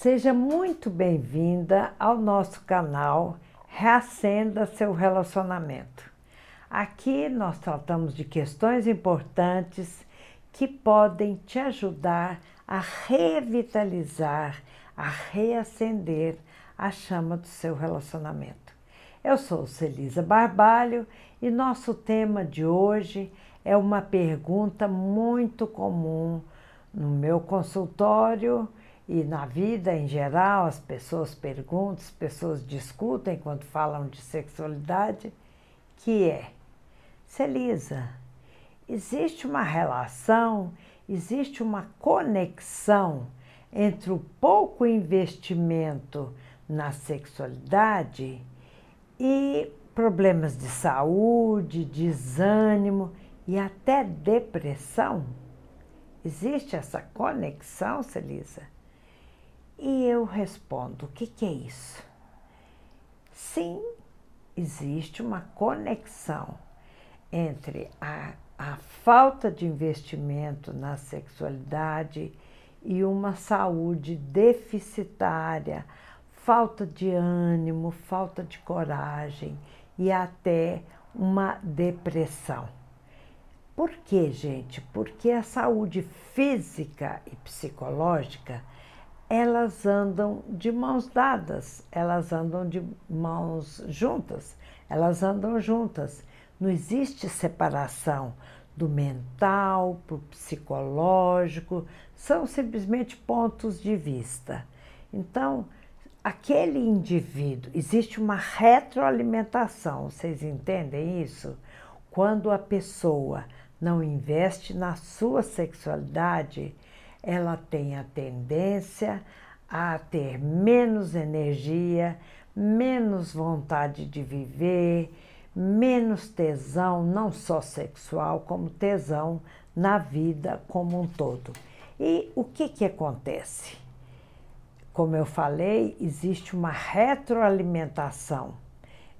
Seja muito bem-vinda ao nosso canal Reacenda seu relacionamento. Aqui nós tratamos de questões importantes que podem te ajudar a revitalizar, a reacender a chama do seu relacionamento. Eu sou Celisa Barbalho e nosso tema de hoje é uma pergunta muito comum no meu consultório e na vida em geral, as pessoas perguntam, as pessoas discutem quando falam de sexualidade, que é, Celisa, existe uma relação, existe uma conexão entre o pouco investimento na sexualidade e problemas de saúde, desânimo e até depressão? Existe essa conexão, Celisa? E eu respondo: o que, que é isso? Sim, existe uma conexão entre a, a falta de investimento na sexualidade e uma saúde deficitária, falta de ânimo, falta de coragem e até uma depressão. Por quê, gente? Porque a saúde física e psicológica elas andam de mãos dadas, elas andam de mãos juntas, elas andam juntas. Não existe separação do mental para o psicológico, são simplesmente pontos de vista. Então, aquele indivíduo, existe uma retroalimentação, vocês entendem isso? Quando a pessoa não investe na sua sexualidade, ela tem a tendência a ter menos energia, menos vontade de viver, menos tesão, não só sexual, como tesão na vida como um todo. E o que, que acontece? Como eu falei, existe uma retroalimentação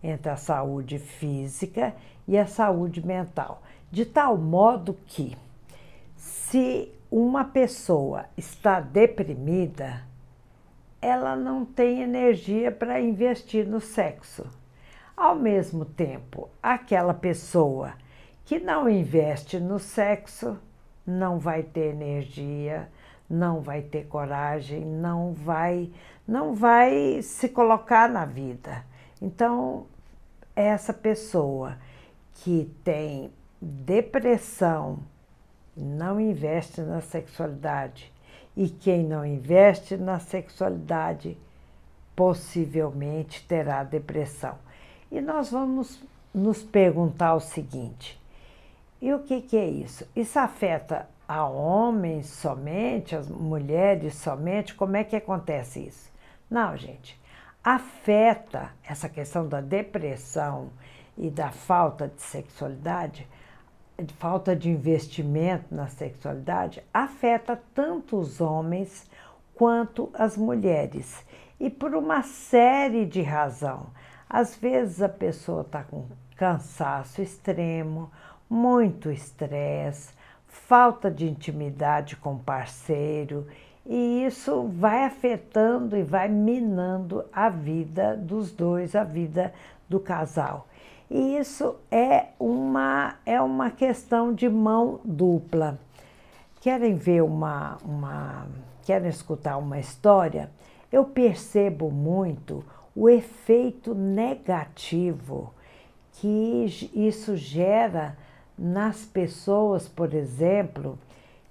entre a saúde física e a saúde mental, de tal modo que, se uma pessoa está deprimida, ela não tem energia para investir no sexo. Ao mesmo tempo, aquela pessoa que não investe no sexo não vai ter energia, não vai ter coragem, não vai, não vai se colocar na vida. Então, essa pessoa que tem depressão, não investe na sexualidade. E quem não investe na sexualidade possivelmente terá depressão. E nós vamos nos perguntar o seguinte: e o que, que é isso? Isso afeta a homens somente, as mulheres somente? Como é que acontece isso? Não, gente. Afeta essa questão da depressão e da falta de sexualidade de falta de investimento na sexualidade afeta tanto os homens quanto as mulheres e por uma série de razão. Às vezes a pessoa está com cansaço extremo, muito estresse, falta de intimidade com o parceiro e isso vai afetando e vai minando a vida dos dois, a vida do casal. E isso é uma, é uma questão de mão dupla. Querem ver uma, uma. Querem escutar uma história? Eu percebo muito o efeito negativo que isso gera nas pessoas, por exemplo,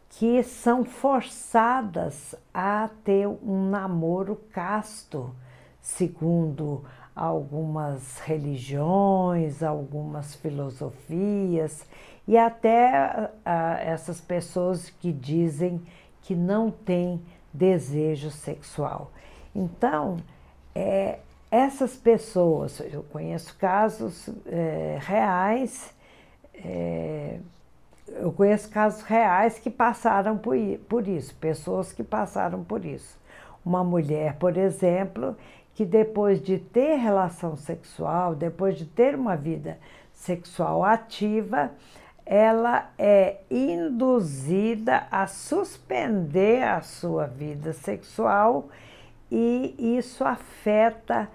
que são forçadas a ter um namoro casto, segundo algumas religiões, algumas filosofias e até uh, essas pessoas que dizem que não têm desejo sexual. Então, é, essas pessoas, eu conheço casos é, reais, é, eu conheço casos reais que passaram por, por isso, pessoas que passaram por isso. Uma mulher, por exemplo, que depois de ter relação sexual, depois de ter uma vida sexual ativa, ela é induzida a suspender a sua vida sexual e isso afeta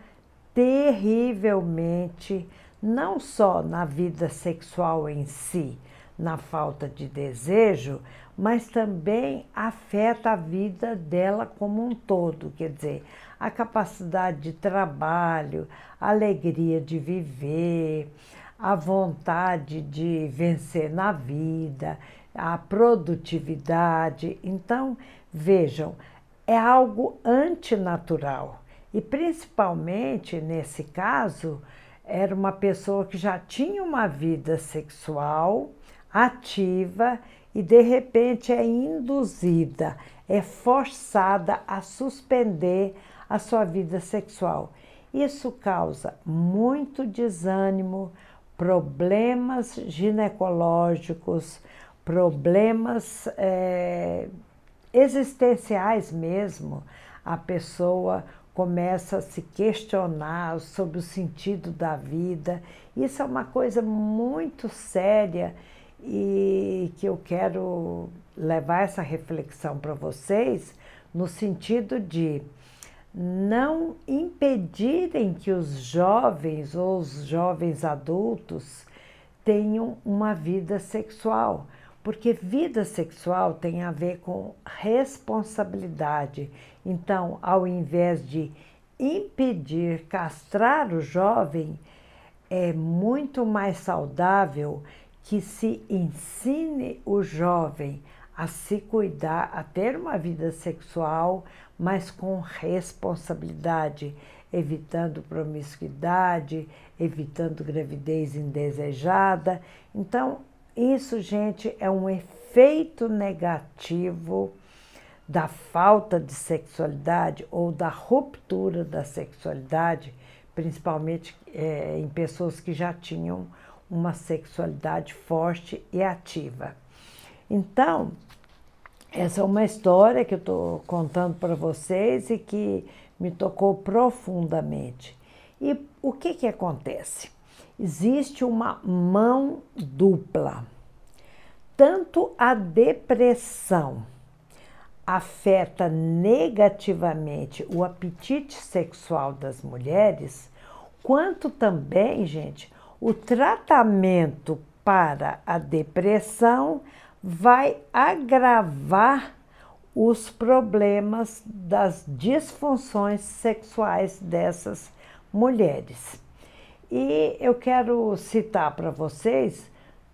terrivelmente não só na vida sexual em si, na falta de desejo, mas também afeta a vida dela como um todo, quer dizer, a capacidade de trabalho, a alegria de viver, a vontade de vencer na vida, a produtividade. Então, vejam, é algo antinatural. E principalmente nesse caso, era uma pessoa que já tinha uma vida sexual ativa e de repente é induzida, é forçada a suspender a sua vida sexual. Isso causa muito desânimo, problemas ginecológicos, problemas é, existenciais mesmo. A pessoa começa a se questionar sobre o sentido da vida. Isso é uma coisa muito séria e que eu quero levar essa reflexão para vocês no sentido de não impedirem que os jovens ou os jovens adultos tenham uma vida sexual, porque vida sexual tem a ver com responsabilidade. Então, ao invés de impedir, castrar o jovem, é muito mais saudável que se ensine o jovem a se cuidar, a ter uma vida sexual, mas com responsabilidade, evitando promiscuidade, evitando gravidez indesejada. Então, isso, gente, é um efeito negativo da falta de sexualidade ou da ruptura da sexualidade, principalmente é, em pessoas que já tinham uma sexualidade forte e ativa. Então, essa é uma história que eu estou contando para vocês e que me tocou profundamente. E o que, que acontece? Existe uma mão dupla. Tanto a depressão afeta negativamente o apetite sexual das mulheres, quanto também, gente, o tratamento para a depressão vai agravar os problemas das disfunções sexuais dessas mulheres. E eu quero citar para vocês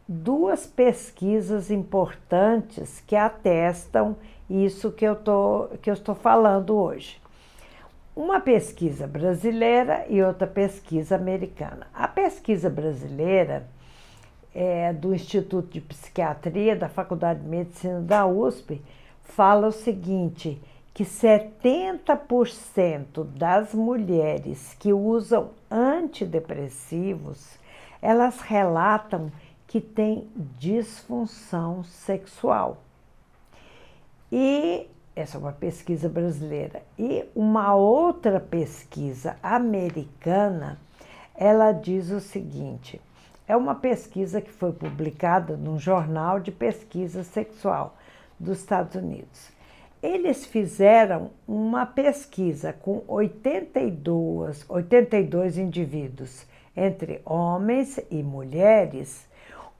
duas pesquisas importantes que atestam isso que eu, tô, que eu estou falando hoje. Uma pesquisa brasileira e outra pesquisa americana. A pesquisa brasileira é, do Instituto de Psiquiatria da Faculdade de Medicina da USP fala o seguinte: que 70% das mulheres que usam antidepressivos elas relatam que têm disfunção sexual. E essa é uma pesquisa brasileira. E uma outra pesquisa americana, ela diz o seguinte: é uma pesquisa que foi publicada num jornal de pesquisa sexual dos Estados Unidos. Eles fizeram uma pesquisa com 82, 82 indivíduos, entre homens e mulheres,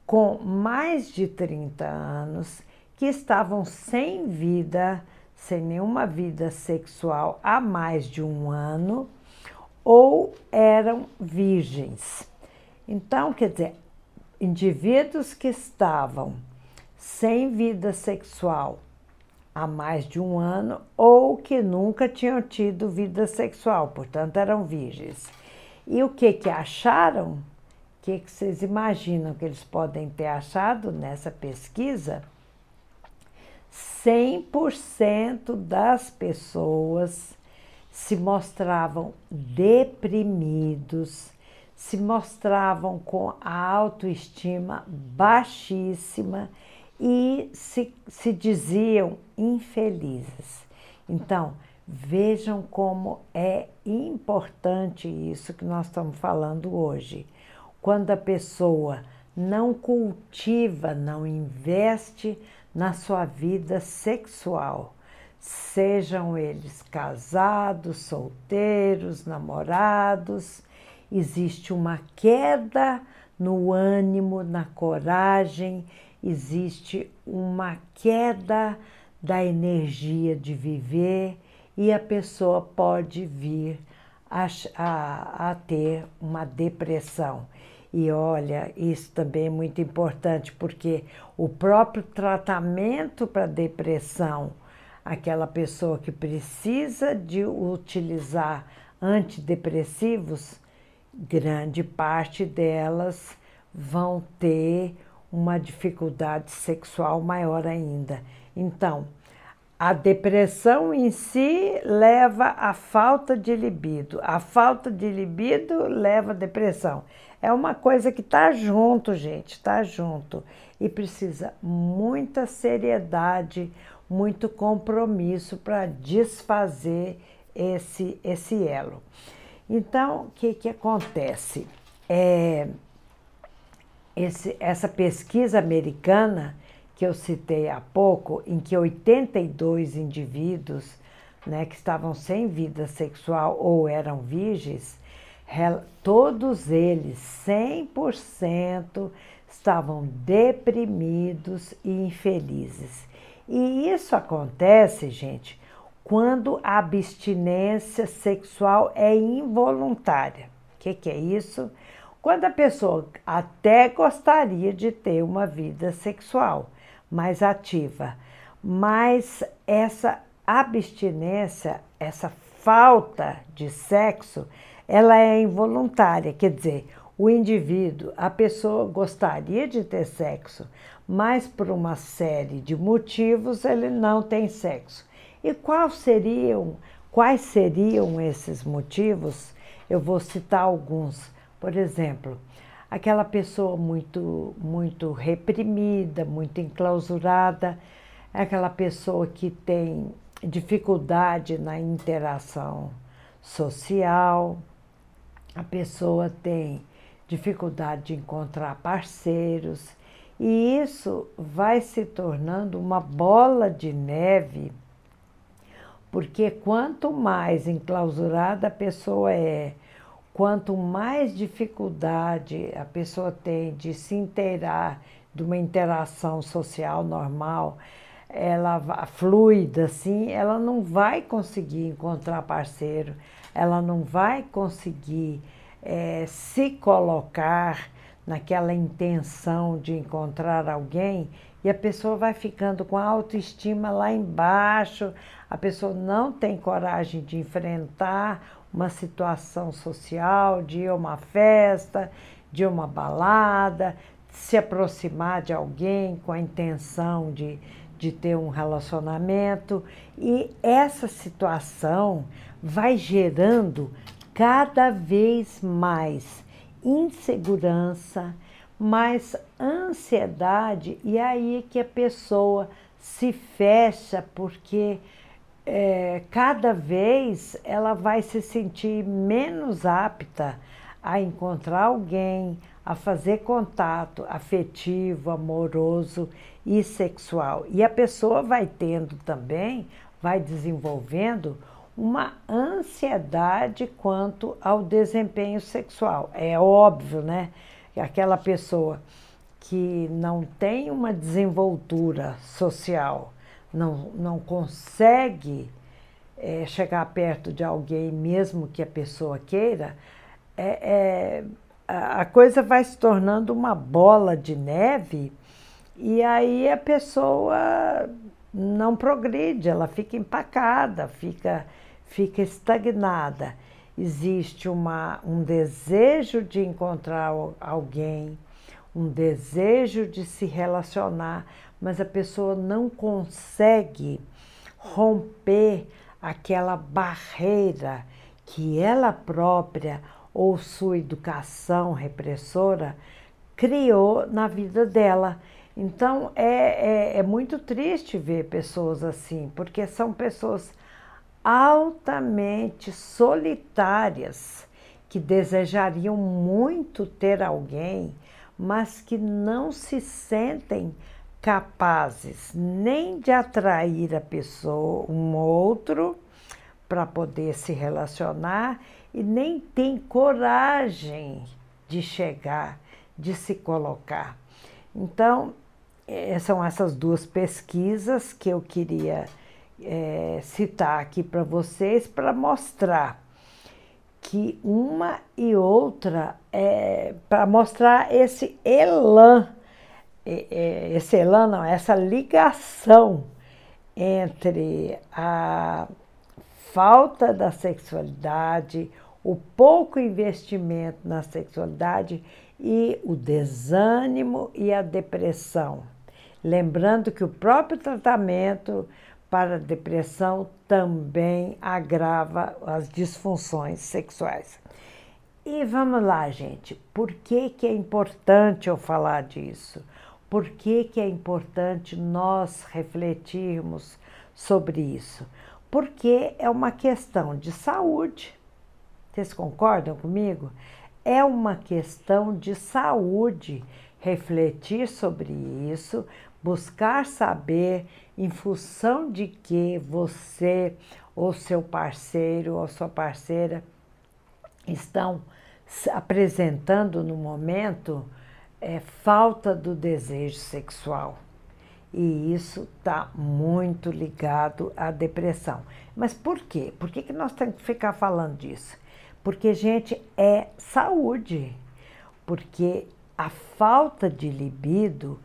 com mais de 30 anos, que estavam sem vida, sem nenhuma vida sexual há mais de um ano, ou eram virgens. Então, quer dizer, indivíduos que estavam sem vida sexual há mais de um ano ou que nunca tinham tido vida sexual, portanto eram virgens. E o que que acharam? O que, que vocês imaginam que eles podem ter achado nessa pesquisa? 100% das pessoas se mostravam deprimidos, se mostravam com a autoestima baixíssima e se, se diziam infelizes. Então, vejam como é importante isso que nós estamos falando hoje. Quando a pessoa não cultiva, não investe na sua vida sexual, sejam eles casados, solteiros, namorados, existe uma queda no ânimo, na coragem, existe uma queda da energia de viver e a pessoa pode vir a, a, a ter uma depressão. E olha, isso também é muito importante, porque o próprio tratamento para depressão, aquela pessoa que precisa de utilizar antidepressivos, grande parte delas vão ter uma dificuldade sexual maior ainda. Então, a depressão em si leva à falta de libido. A falta de libido leva à depressão. É uma coisa que está junto, gente, está junto. E precisa muita seriedade, muito compromisso para desfazer esse, esse elo. Então, o que, que acontece? É, esse, essa pesquisa americana que eu citei há pouco, em que 82 indivíduos né, que estavam sem vida sexual ou eram virgens, todos eles, 100%, estavam deprimidos e infelizes. E isso acontece, gente, quando a abstinência sexual é involuntária. O que, que é isso? Quando a pessoa até gostaria de ter uma vida sexual, mais ativa. Mas essa abstinência, essa falta de sexo, ela é involuntária, quer dizer, o indivíduo, a pessoa gostaria de ter sexo, mas por uma série de motivos ele não tem sexo. E quais seriam, quais seriam esses motivos? Eu vou citar alguns. Por exemplo, aquela pessoa muito, muito reprimida, muito enclausurada, aquela pessoa que tem dificuldade na interação social, a pessoa tem dificuldade de encontrar parceiros, e isso vai se tornando uma bola de neve, porque quanto mais enclausurada a pessoa é, quanto mais dificuldade a pessoa tem de se inteirar de uma interação social normal, ela fluida assim, ela não vai conseguir encontrar parceiro, ela não vai conseguir é, se colocar naquela intenção de encontrar alguém e a pessoa vai ficando com a autoestima lá embaixo, a pessoa não tem coragem de enfrentar uma situação social, de ir a uma festa, de uma balada, se aproximar de alguém com a intenção de, de ter um relacionamento. E essa situação vai gerando cada vez mais insegurança, mais ansiedade, e aí que a pessoa se fecha porque é, cada vez ela vai se sentir menos apta a encontrar alguém, a fazer contato afetivo, amoroso e sexual. E a pessoa vai tendo também, vai desenvolvendo uma ansiedade quanto ao desempenho sexual. É óbvio, né? Aquela pessoa que não tem uma desenvoltura social, não, não consegue é, chegar perto de alguém, mesmo que a pessoa queira, é, é, a coisa vai se tornando uma bola de neve e aí a pessoa não progride, ela fica empacada, fica, fica estagnada. Existe uma, um desejo de encontrar alguém, um desejo de se relacionar, mas a pessoa não consegue romper aquela barreira que ela própria ou sua educação repressora criou na vida dela. Então é, é, é muito triste ver pessoas assim, porque são pessoas altamente solitárias que desejariam muito ter alguém, mas que não se sentem capazes nem de atrair a pessoa, um outro, para poder se relacionar e nem tem coragem de chegar, de se colocar. Então, é, são essas duas pesquisas que eu queria é, citar aqui para vocês para mostrar que uma e outra, é, para mostrar esse elan, esse elan não, essa ligação entre a falta da sexualidade, o pouco investimento na sexualidade e o desânimo e a depressão. Lembrando que o próprio tratamento para a depressão também agrava as disfunções sexuais. E vamos lá, gente, por que, que é importante eu falar disso? Por que, que é importante nós refletirmos sobre isso? Porque é uma questão de saúde. Vocês concordam comigo? É uma questão de saúde refletir sobre isso, buscar saber em função de que você ou seu parceiro ou sua parceira estão apresentando no momento é, falta do desejo sexual. E isso está muito ligado à depressão. Mas por quê? Por que, que nós temos que ficar falando disso? Porque, gente, é saúde. Porque a falta de libido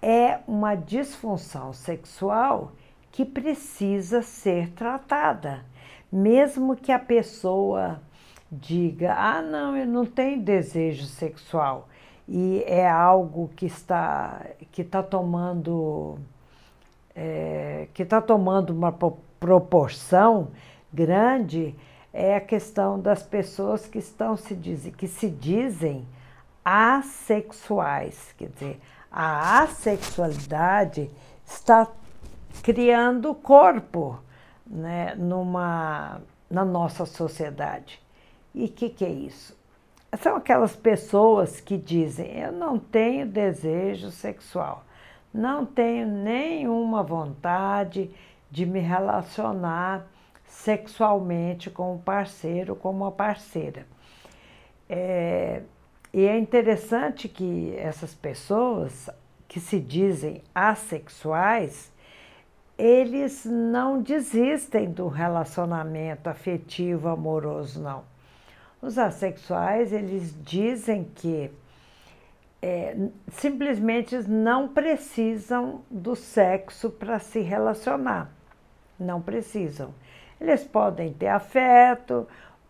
é uma disfunção sexual que precisa ser tratada. Mesmo que a pessoa diga: ah, não, eu não tenho desejo sexual, e é algo que está, que está tomando. É, que está tomando uma proporção grande é a questão das pessoas que estão se diz, que se dizem assexuais, quer dizer, a assexualidade está criando corpo né, numa, na nossa sociedade. E o que, que é isso? São aquelas pessoas que dizem: eu não tenho desejo sexual, não tenho nenhuma vontade de me relacionar sexualmente com um parceiro, com uma parceira. É, e é interessante que essas pessoas que se dizem assexuais, eles não desistem do relacionamento afetivo, amoroso, não. Os assexuais, eles dizem que é, simplesmente não precisam do sexo para se relacionar. Não precisam. Eles podem ter afeto,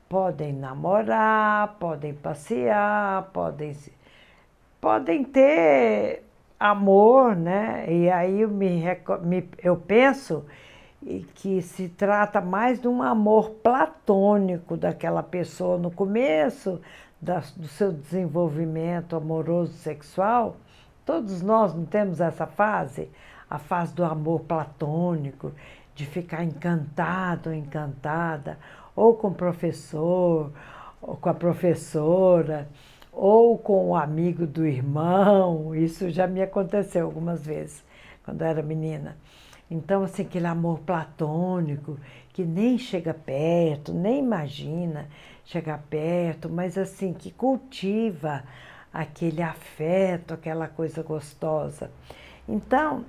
podem namorar, podem passear, podem, podem ter amor, né? E aí eu, me, eu penso que se trata mais de um amor platônico daquela pessoa no começo da, do seu desenvolvimento amoroso sexual. Todos nós não temos essa fase, a fase do amor platônico, de ficar encantado, encantada, ou com o professor, ou com a professora, ou com o amigo do irmão. Isso já me aconteceu algumas vezes, quando eu era menina. Então, assim, aquele amor platônico, que nem chega perto, nem imagina chegar perto, mas assim, que cultiva aquele afeto, aquela coisa gostosa. Então,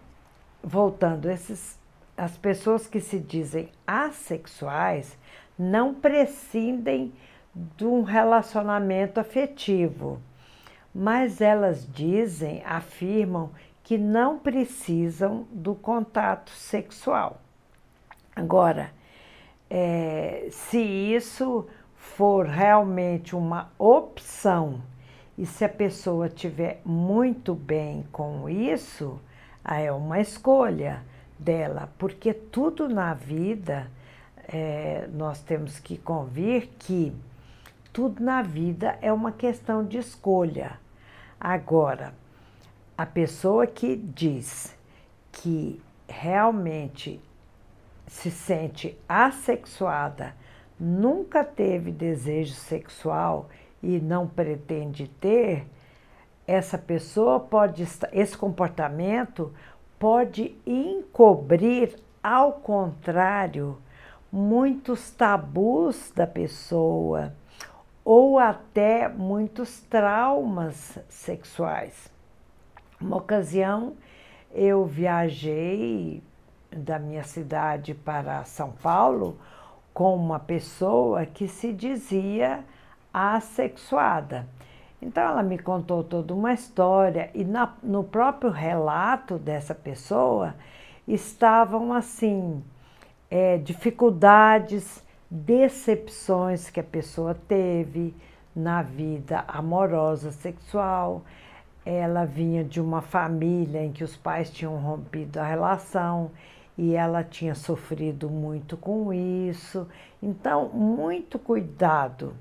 voltando, esses, as pessoas que se dizem assexuais, não prescindem de um relacionamento afetivo, mas elas dizem, afirmam que não precisam do contato sexual. Agora, é, se isso for realmente uma opção e se a pessoa estiver muito bem com isso, é uma escolha dela, porque tudo na vida é, nós temos que convir que tudo na vida é uma questão de escolha. Agora, a pessoa que diz que realmente se sente assexuada, nunca teve desejo sexual e não pretende ter, essa pessoa pode esse comportamento pode encobrir ao contrário muitos tabus da pessoa ou até muitos traumas sexuais. Uma ocasião eu viajei da minha cidade para São Paulo com uma pessoa que se dizia assexuada. Então ela me contou toda uma história e na, no próprio relato dessa pessoa estavam assim é, dificuldades, decepções que a pessoa teve na vida amorosa, sexual. Ela vinha de uma família em que os pais tinham rompido a relação e ela tinha sofrido muito com isso. Então, muito cuidado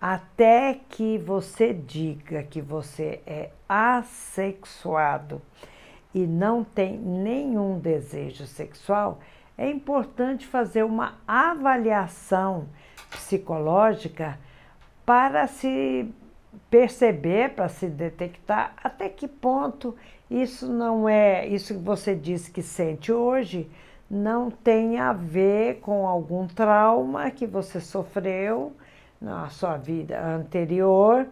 até que você diga que você é assexuado e não tem nenhum desejo sexual, é importante fazer uma avaliação psicológica para se perceber, para se detectar até que ponto isso não é, isso que você disse que sente hoje, não tem a ver com algum trauma que você sofreu na sua vida anterior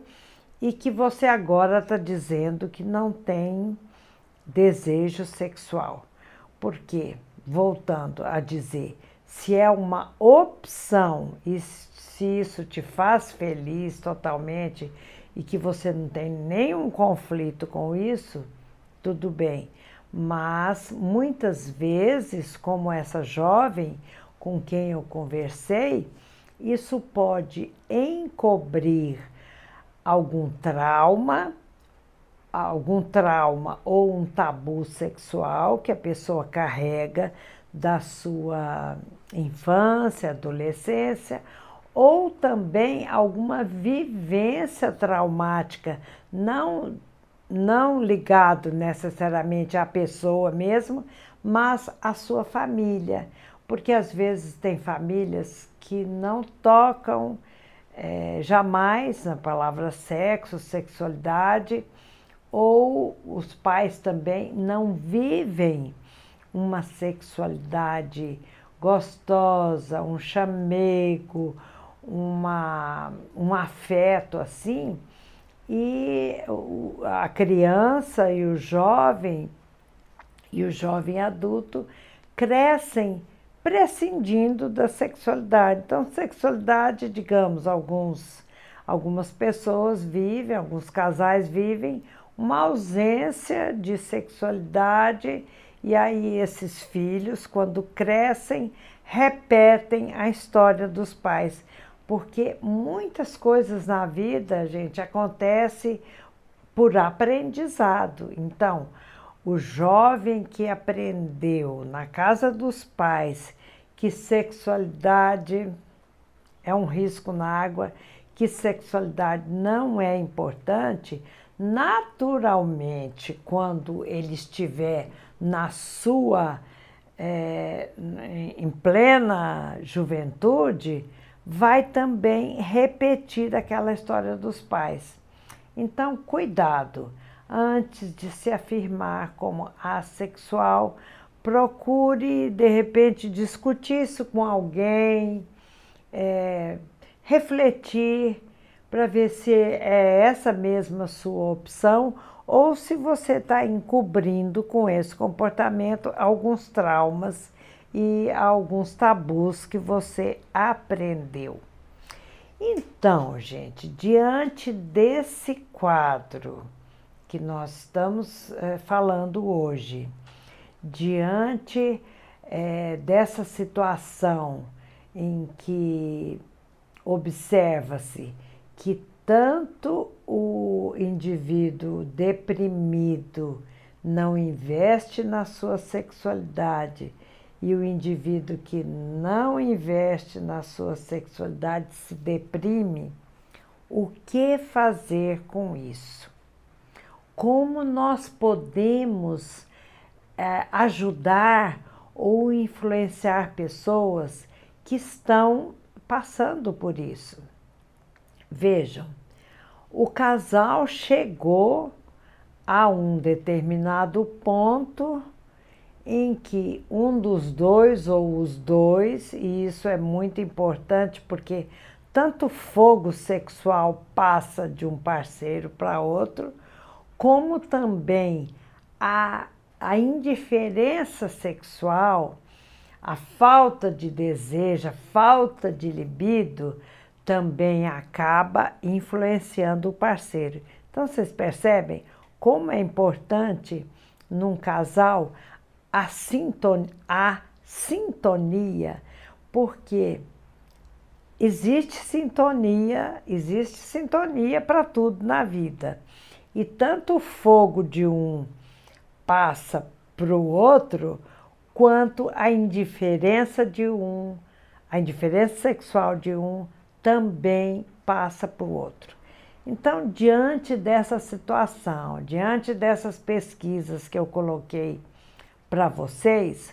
e que você agora está dizendo que não tem desejo sexual. Por quê? Voltando a dizer, se é uma opção e se isso te faz feliz totalmente e que você não tem nenhum conflito com isso, tudo bem. Mas muitas vezes, como essa jovem com quem eu conversei, isso pode encobrir algum trauma, algum trauma ou um tabu sexual que a pessoa carrega da sua infância, adolescência, ou também alguma vivência traumática, não, não ligado necessariamente à pessoa mesmo, mas à sua família. Porque às vezes tem famílias que não tocam é, jamais na palavra sexo, sexualidade, ou os pais também não vivem uma sexualidade gostosa, um chamego, uma, um afeto assim, e a criança e o jovem e o jovem adulto crescem prescindindo da sexualidade. Então, sexualidade, digamos, alguns, algumas pessoas vivem, alguns casais vivem uma ausência de sexualidade e aí esses filhos, quando crescem, repetem a história dos pais, porque muitas coisas na vida, gente, acontece por aprendizado. Então, o jovem que aprendeu na casa dos pais que sexualidade é um risco na água, que sexualidade não é importante, naturalmente, quando ele estiver na sua é, em plena juventude, vai também repetir aquela história dos pais. Então, cuidado antes de se afirmar como assexual, procure de repente discutir isso com alguém, é, refletir para ver se é essa mesma sua opção ou se você está encobrindo com esse comportamento alguns traumas e alguns tabus que você aprendeu. Então, gente, diante desse quadro, que nós estamos é, falando hoje, diante é, dessa situação em que observa-se que tanto o indivíduo deprimido não investe na sua sexualidade e o indivíduo que não investe na sua sexualidade se deprime, o que fazer com isso? como nós podemos é, ajudar ou influenciar pessoas que estão passando por isso. Vejam, o casal chegou a um determinado ponto em que um dos dois ou os dois, e isso é muito importante porque tanto fogo sexual passa de um parceiro para outro, como também a, a indiferença sexual, a falta de desejo, a falta de libido, também acaba influenciando o parceiro. Então vocês percebem como é importante num casal a sintonia, a sintonia porque existe sintonia, existe sintonia para tudo na vida. E tanto o fogo de um passa para o outro, quanto a indiferença de um, a indiferença sexual de um também passa para o outro. Então, diante dessa situação, diante dessas pesquisas que eu coloquei para vocês,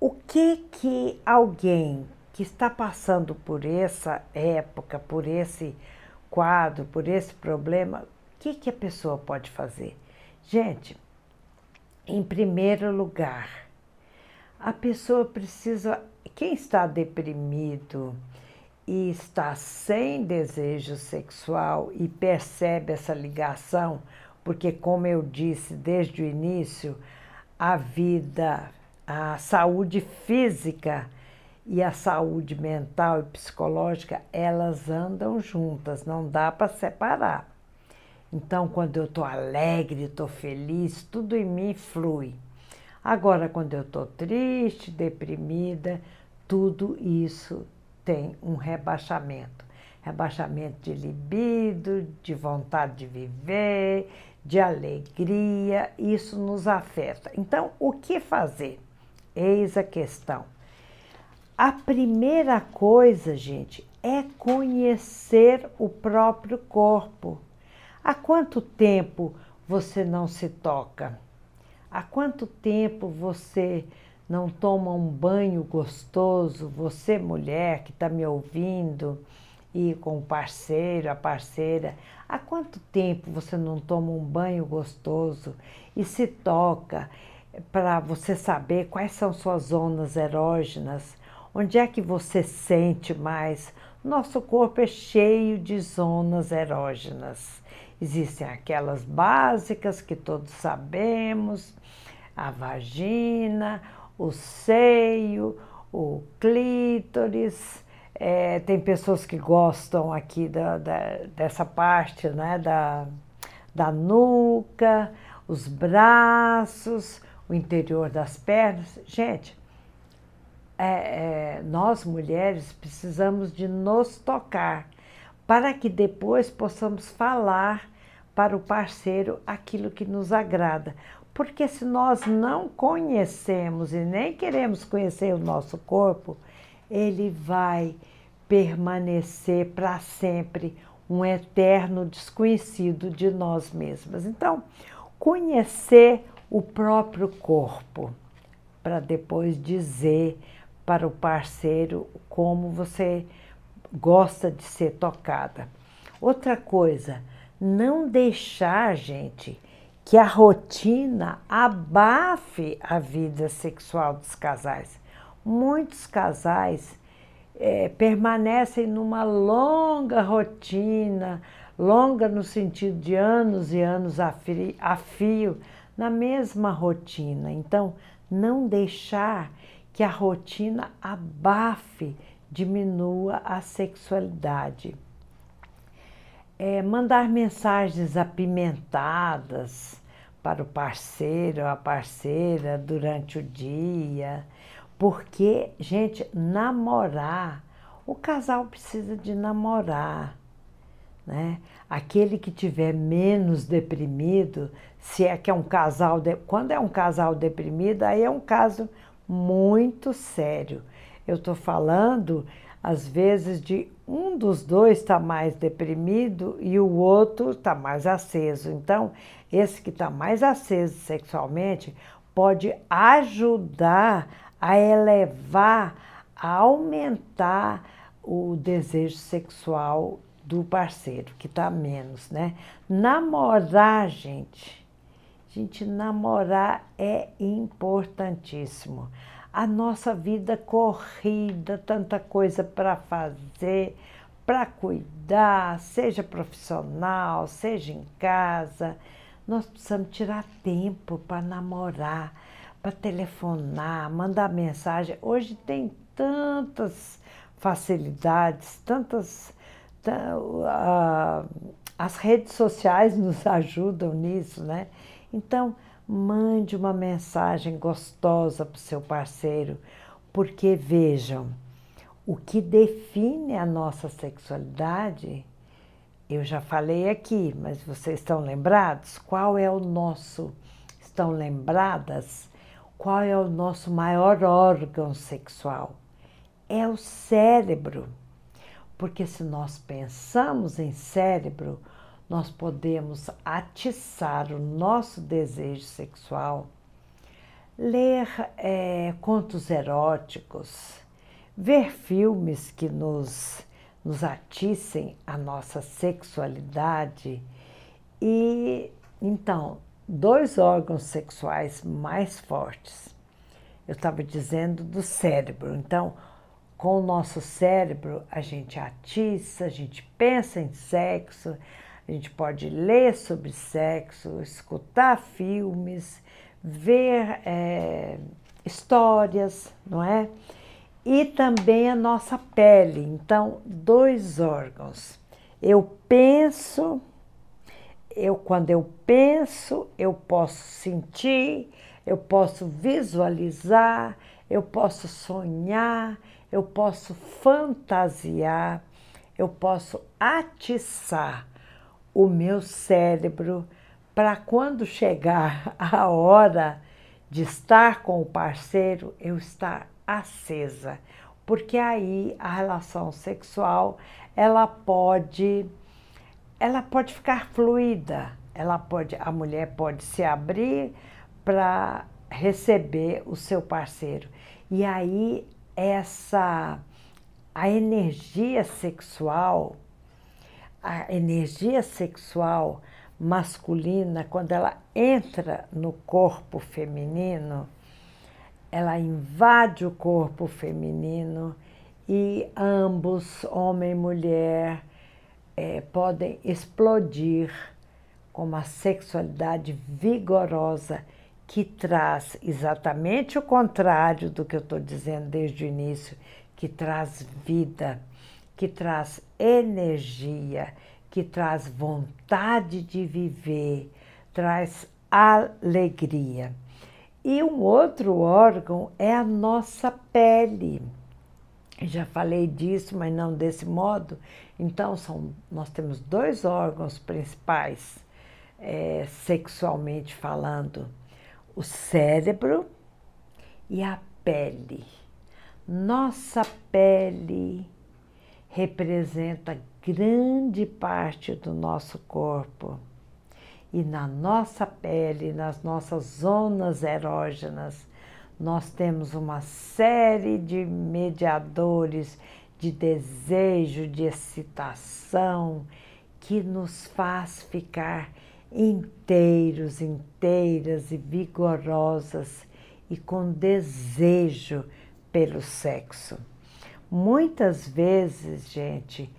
o que que alguém que está passando por essa época, por esse quadro, por esse problema, o que que a pessoa pode fazer? Gente, em primeiro lugar, a pessoa precisa, quem está deprimido, e está sem desejo sexual e percebe essa ligação, porque, como eu disse desde o início, a vida, a saúde física e a saúde mental e psicológica, elas andam juntas, não dá para separar. Então, quando eu estou alegre, estou feliz, tudo em mim flui. Agora, quando eu estou triste, deprimida, tudo isso tem um rebaixamento. Rebaixamento de libido, de vontade de viver, de alegria, isso nos afeta. Então, o que fazer? Eis a questão. A primeira coisa, gente, é conhecer o próprio corpo. Há quanto tempo você não se toca? Há quanto tempo você não toma um banho gostoso, você mulher que está me ouvindo e com o parceiro, a parceira, há quanto tempo você não toma um banho gostoso e se toca para você saber quais são suas zonas erógenas, onde é que você sente mais? Nosso corpo é cheio de zonas erógenas. Existem aquelas básicas que todos sabemos, a vagina, o seio, o clítoris. É, tem pessoas que gostam aqui da, da, dessa parte né, da, da nuca, os braços, o interior das pernas. Gente, é, é, nós mulheres precisamos de nos tocar para que depois possamos falar para o parceiro aquilo que nos agrada. Porque se nós não conhecemos e nem queremos conhecer o nosso corpo, ele vai permanecer para sempre um eterno desconhecido de nós mesmas. Então, conhecer o próprio corpo para depois dizer para o parceiro como você gosta de ser tocada. Outra coisa, não deixar, gente, que a rotina abafe a vida sexual dos casais. Muitos casais é, permanecem numa longa rotina, longa no sentido de anos e anos a fio, a fio, na mesma rotina. Então, não deixar que a rotina abafe, diminua a sexualidade é, mandar mensagens apimentadas para o parceiro ou a parceira durante o dia, porque, gente, namorar, o casal precisa de namorar, né? Aquele que tiver menos deprimido, se é que é um casal, de, quando é um casal deprimido, aí é um caso muito sério. Eu estou falando às vezes de um dos dois está mais deprimido e o outro está mais aceso. Então, esse que está mais aceso sexualmente pode ajudar a elevar, a aumentar o desejo sexual do parceiro, que está menos, né? Namorar, gente, Gente, namorar é importantíssimo. A nossa vida corrida, tanta coisa para fazer, para cuidar, seja profissional, seja em casa. Nós precisamos tirar tempo para namorar, para telefonar, mandar mensagem. Hoje tem tantas facilidades, tantas. As redes sociais nos ajudam nisso, né? Então, mande uma mensagem gostosa para o seu parceiro, porque vejam, o que define a nossa sexualidade, eu já falei aqui, mas vocês estão lembrados? Qual é o nosso, estão lembradas? Qual é o nosso maior órgão sexual? É o cérebro. Porque se nós pensamos em cérebro, nós podemos atiçar o nosso desejo sexual, ler é, contos eróticos, ver filmes que nos, nos atiçem a nossa sexualidade e então dois órgãos sexuais mais fortes. Eu estava dizendo do cérebro. Então, com o nosso cérebro, a gente atiça, a gente pensa em sexo, a gente pode ler sobre sexo, escutar filmes, ver é, histórias, não é? E também a nossa pele. Então, dois órgãos. Eu penso, eu quando eu penso, eu posso sentir, eu posso visualizar, eu posso sonhar, eu posso fantasiar, eu posso atiçar o meu cérebro para quando chegar a hora de estar com o parceiro, eu estar acesa, porque aí a relação sexual ela pode ela pode ficar fluida, ela pode a mulher pode se abrir para receber o seu parceiro. E aí essa a energia sexual a energia sexual masculina, quando ela entra no corpo feminino, ela invade o corpo feminino e ambos, homem e mulher, é, podem explodir com uma sexualidade vigorosa que traz exatamente o contrário do que eu estou dizendo desde o início, que traz vida que traz energia, que traz vontade de viver, traz alegria. E um outro órgão é a nossa pele. Já falei disso, mas não desse modo. Então, são, nós temos dois órgãos principais, é, sexualmente falando: o cérebro e a pele. Nossa pele representa grande parte do nosso corpo. E na nossa pele, nas nossas zonas erógenas, nós temos uma série de mediadores de desejo, de excitação, que nos faz ficar inteiros, inteiras e vigorosas e com desejo pelo sexo. Muitas vezes, gente,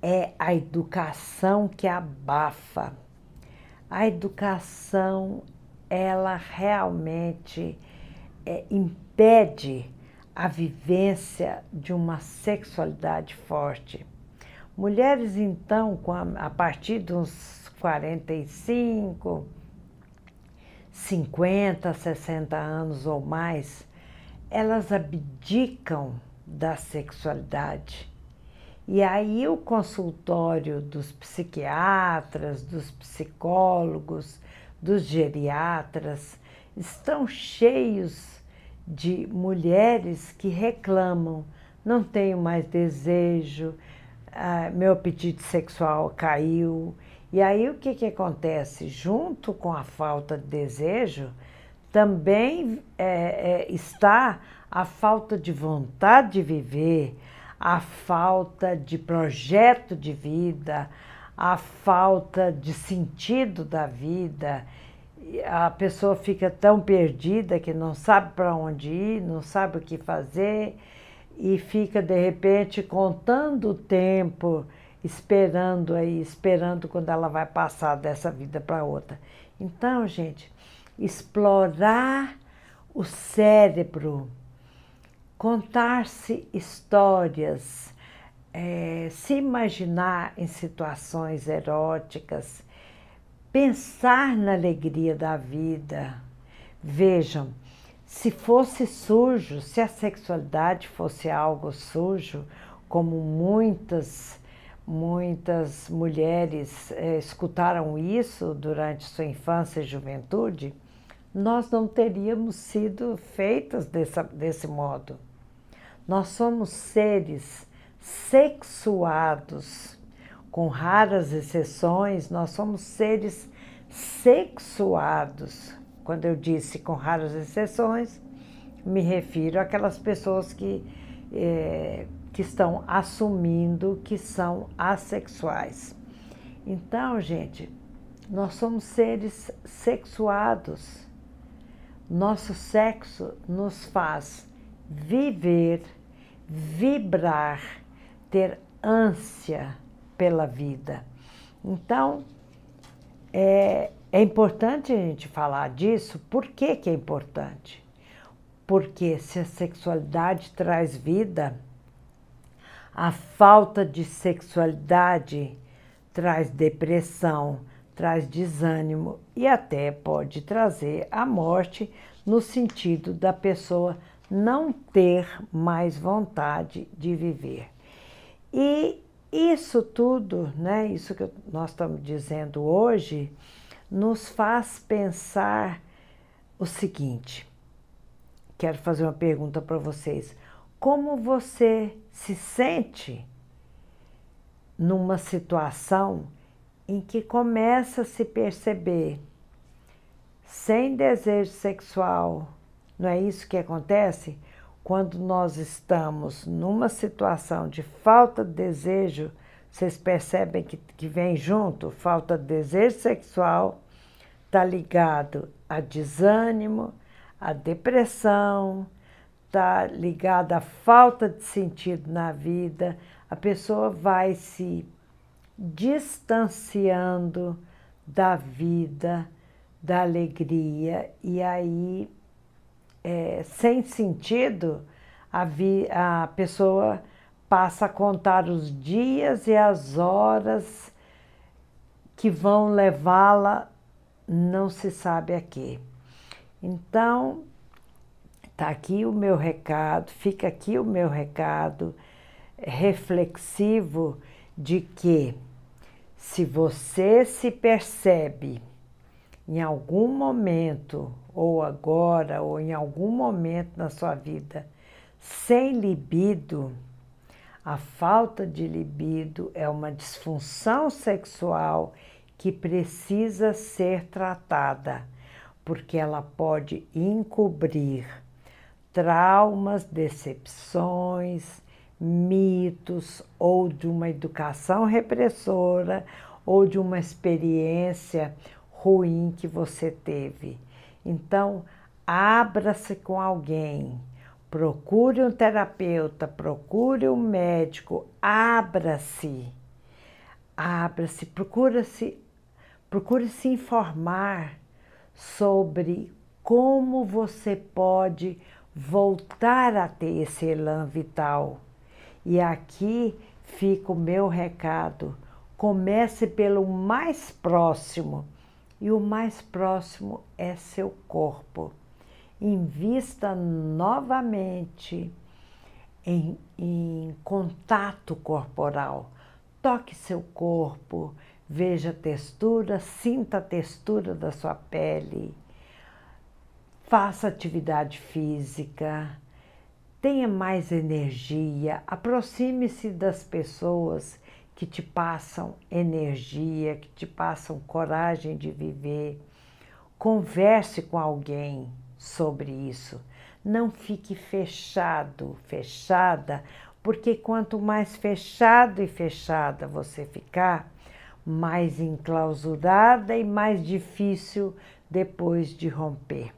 é a educação que abafa. A educação, ela realmente é, impede a vivência de uma sexualidade forte. Mulheres, então, a, a partir dos 45, 50, 60 anos ou mais, elas abdicam da sexualidade. E aí o consultório dos psiquiatras, dos psicólogos, dos geriatras estão cheios de mulheres que reclamam: não tenho mais desejo, ah, meu apetite sexual caiu. E aí o que, que acontece? Junto com a falta de desejo, também é, é, está a falta de vontade de viver, a falta de projeto de vida, a falta de sentido da vida a pessoa fica tão perdida que não sabe para onde ir, não sabe o que fazer e fica de repente contando o tempo, esperando aí, esperando quando ela vai passar dessa vida para outra. Então, gente, explorar o cérebro, contar-se histórias, é, se imaginar em situações eróticas, pensar na alegria da vida. Vejam, se fosse sujo, se a sexualidade fosse algo sujo, como muitas muitas mulheres é, escutaram isso durante sua infância e juventude, nós não teríamos sido feitas dessa, desse modo. Nós somos seres sexuados, com raras exceções, nós somos seres sexuados. Quando eu disse com raras exceções, me refiro àquelas pessoas que, é, que estão assumindo que são assexuais. Então, gente, nós somos seres sexuados. Nosso sexo nos faz viver, vibrar, ter ânsia pela vida. Então, é, é importante a gente falar disso. Por que, que é importante? Porque se a sexualidade traz vida, a falta de sexualidade traz depressão, traz desânimo e até pode trazer a morte no sentido da pessoa não ter mais vontade de viver. E isso tudo, né, isso que nós estamos dizendo hoje, nos faz pensar o seguinte. Quero fazer uma pergunta para vocês. Como você se sente numa situação em que começa a se perceber sem desejo sexual. Não é isso que acontece? Quando nós estamos numa situação de falta de desejo, vocês percebem que, que vem junto? Falta de desejo sexual, está ligado a desânimo, a depressão, está ligado à falta de sentido na vida, a pessoa vai se distanciando da vida, da alegria, e aí, é, sem sentido, a, vi, a pessoa passa a contar os dias e as horas que vão levá-la, não se sabe a quê. Então, tá aqui o meu recado, fica aqui o meu recado reflexivo de que se você se percebe em algum momento, ou agora, ou em algum momento na sua vida, sem libido, a falta de libido é uma disfunção sexual que precisa ser tratada, porque ela pode encobrir traumas, decepções, mitos ou de uma educação repressora ou de uma experiência ruim que você teve. Então, abra-se com alguém, procure um terapeuta, procure um médico, abra-se. Abra-se, procure-se procure se informar sobre como você pode voltar a ter esse elan vital e aqui fica o meu recado. Comece pelo mais próximo, e o mais próximo é seu corpo. Invista novamente em, em contato corporal. Toque seu corpo, veja a textura, sinta a textura da sua pele. Faça atividade física tenha mais energia, aproxime-se das pessoas que te passam energia, que te passam coragem de viver. Converse com alguém sobre isso. Não fique fechado, fechada, porque quanto mais fechado e fechada você ficar, mais enclausurada e mais difícil depois de romper.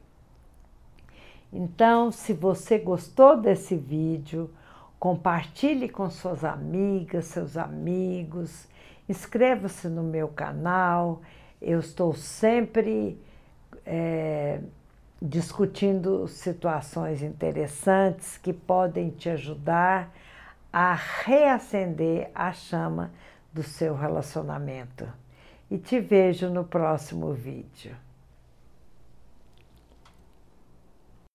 Então, se você gostou desse vídeo, compartilhe com suas amigas, seus amigos, inscreva-se no meu canal. Eu estou sempre é, discutindo situações interessantes que podem te ajudar a reacender a chama do seu relacionamento. E te vejo no próximo vídeo.